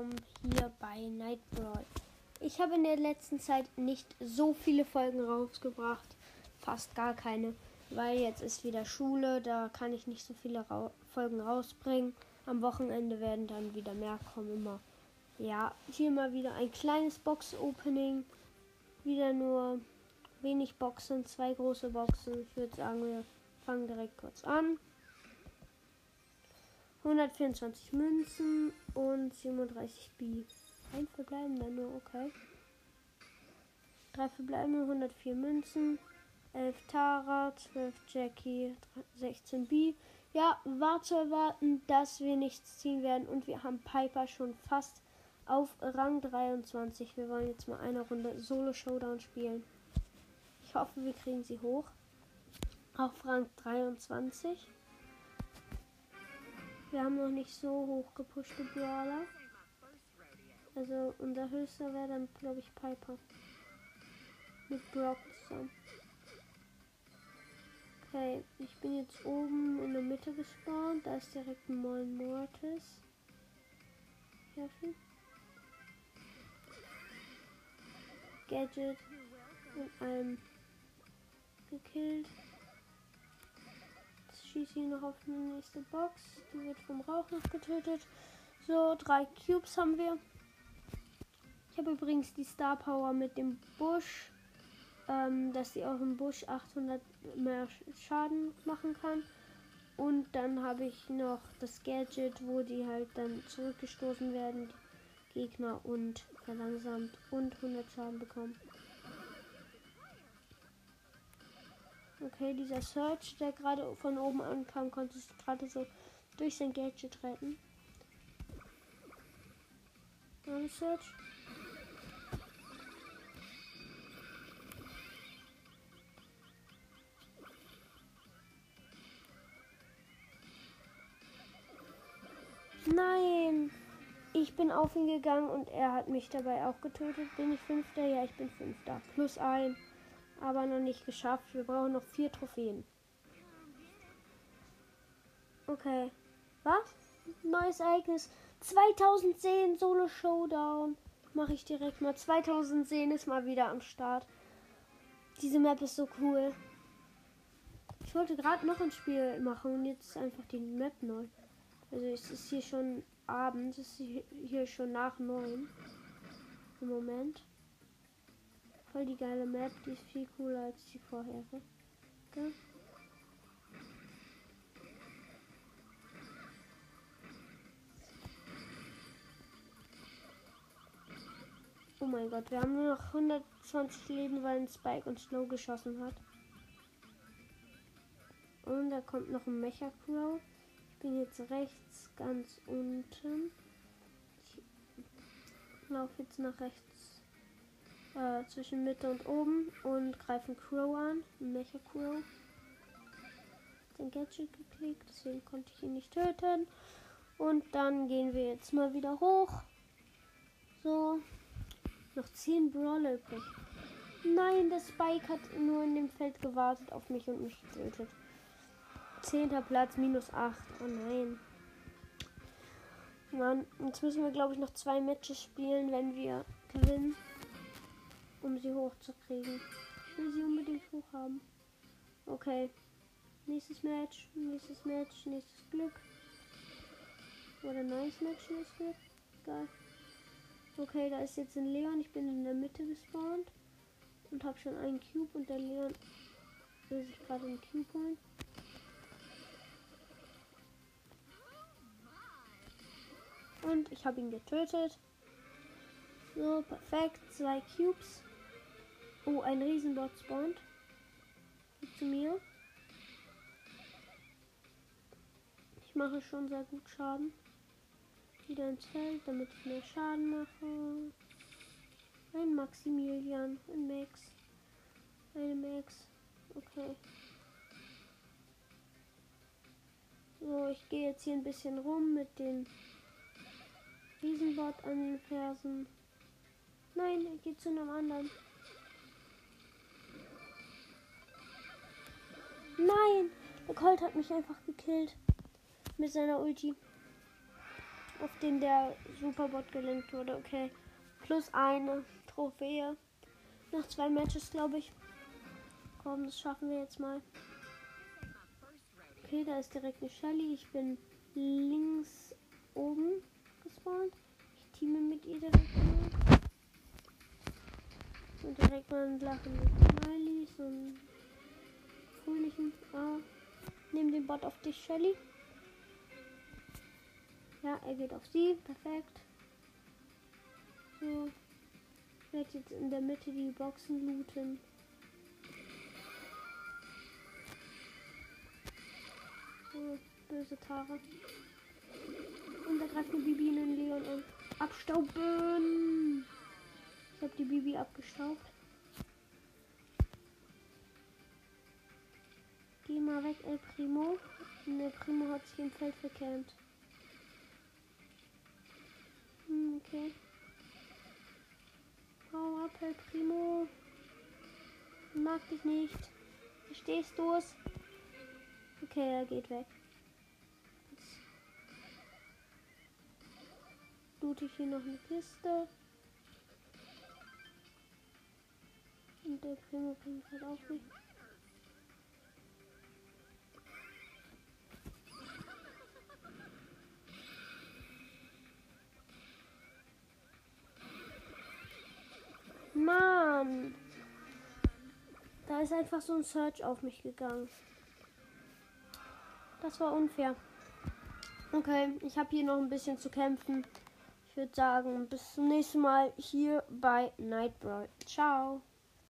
willkommen hier bei Night Brawl. Ich habe in der letzten Zeit nicht so viele Folgen rausgebracht, fast gar keine, weil jetzt ist wieder Schule, da kann ich nicht so viele Ra Folgen rausbringen. Am Wochenende werden dann wieder mehr kommen immer. Ja, hier mal wieder ein kleines Box-Opening. Wieder nur wenig Boxen, zwei große Boxen. Ich würde sagen, wir fangen direkt kurz an. 124 Münzen und 37 B. Ein verbleibender nur, okay. Drei verbleibende, 104 Münzen, 11 Tara, 12 Jackie, 16 B. Ja, war zu erwarten, dass wir nichts ziehen werden und wir haben Piper schon fast auf Rang 23. Wir wollen jetzt mal eine Runde Solo Showdown spielen. Ich hoffe, wir kriegen sie hoch. Auf Rang 23. Wir haben noch nicht so hoch gepushte Brawler. Also unser höchster wäre dann, glaube ich, Piper. Mit Brock zusammen. Okay, ich bin jetzt oben in der Mitte gespawnt. Da ist direkt ein Mollen Mortis. Helfen. Gadget und einem gekillt schieße ich noch auf die nächste Box. Die wird vom Rauch noch getötet. So, drei Cubes haben wir. Ich habe übrigens die Star Power mit dem Busch, ähm, dass sie auch im Busch 800 mehr Schaden machen kann. Und dann habe ich noch das Gadget, wo die halt dann zurückgestoßen werden, die Gegner und verlangsamt und 100 Schaden bekommen. Okay, dieser Search, der gerade von oben ankam, konnte sich gerade so durch sein Gadget retten. Ein Search. Nein! Ich bin auf ihn gegangen und er hat mich dabei auch getötet. Bin ich Fünfter? Ja, ich bin Fünfter. Plus ein aber noch nicht geschafft. Wir brauchen noch vier Trophäen. Okay. Was? Neues Ereignis. 2010 Solo Showdown. Mache ich direkt mal. 2010 ist mal wieder am Start. Diese Map ist so cool. Ich wollte gerade noch ein Spiel machen und jetzt ist einfach die Map neu. Also es ist hier schon Abend, es ist hier schon nach neun im Moment. Voll die geile Map, die ist viel cooler als die vorherige. Okay. Oh mein Gott, wir haben nur noch 120 Leben, weil ein Spike und Slow geschossen hat. Und da kommt noch ein Mecha Crow. Ich bin jetzt rechts ganz unten. Ich laufe jetzt nach rechts äh, zwischen Mitte und oben und greifen Crow an. Mecha Crow. Den Gadget geklickt, deswegen konnte ich ihn nicht töten. Und dann gehen wir jetzt mal wieder hoch. So. Noch 10 Brawler übrig. Nein, der Spike hat nur in dem Feld gewartet auf mich und mich getötet. Zehnter Platz, minus 8. Oh nein. Mann, jetzt müssen wir, glaube ich, noch zwei Matches spielen, wenn wir gewinnen um sie hochzukriegen. Ich will sie unbedingt hoch haben. Okay. Nächstes Match, nächstes Match, nächstes Glück. Oder neues Match, nächstes Glück. Geil. Okay, da ist jetzt ein Leon. Ich bin in der Mitte gespawnt. Und habe schon einen Cube und der Leon will sich gerade einen Cube holen. Und ich habe ihn getötet. So, perfekt. Zwei Cubes. Oh, ein Riesenbot spawnt. Zu mir. Ich mache schon sehr gut Schaden. Wieder ins Feld, damit ich mehr Schaden mache. Ein Maximilian, ein Max. Eine Max. Okay. So, ich gehe jetzt hier ein bisschen rum mit dem Riesenbot an den Fersen. Nein, er geht zu einem anderen. Nein! Der Colt hat mich einfach gekillt. Mit seiner Ulti. auf den der Superbot gelenkt wurde. Okay. Plus eine Trophäe. Nach zwei Matches, glaube ich. Komm, das schaffen wir jetzt mal. Okay, da ist direkt eine Shelly. Ich bin links oben gespawnt. Ich teame mit ihr direkt mal. Und direkt mal ein lachenden Smiley. So einen fröhlichen. Ah. Nimm den Bot auf dich, Shelly. Ja, er geht auf sie. Perfekt. So. Ich werde jetzt in der Mitte die Boxen looten. So, böse Tara. Und da greift eine Bibi in den Leon an. Abstauben! Ich habe die Bibi abgestaubt. Geh mal weg, El Primo. Und El Primo hat sich im Feld verkämmt. Hm, okay. Hau ab, El Primo. Ich mag dich nicht. Verstehst du es? Okay, er geht weg. Loot ich hier noch eine Kiste. Und der Primo bringt halt auch nicht. Da ist einfach so ein Search auf mich gegangen. Das war unfair. Okay, ich habe hier noch ein bisschen zu kämpfen. Ich würde sagen, bis zum nächsten Mal hier bei Nightbrawl. Ciao.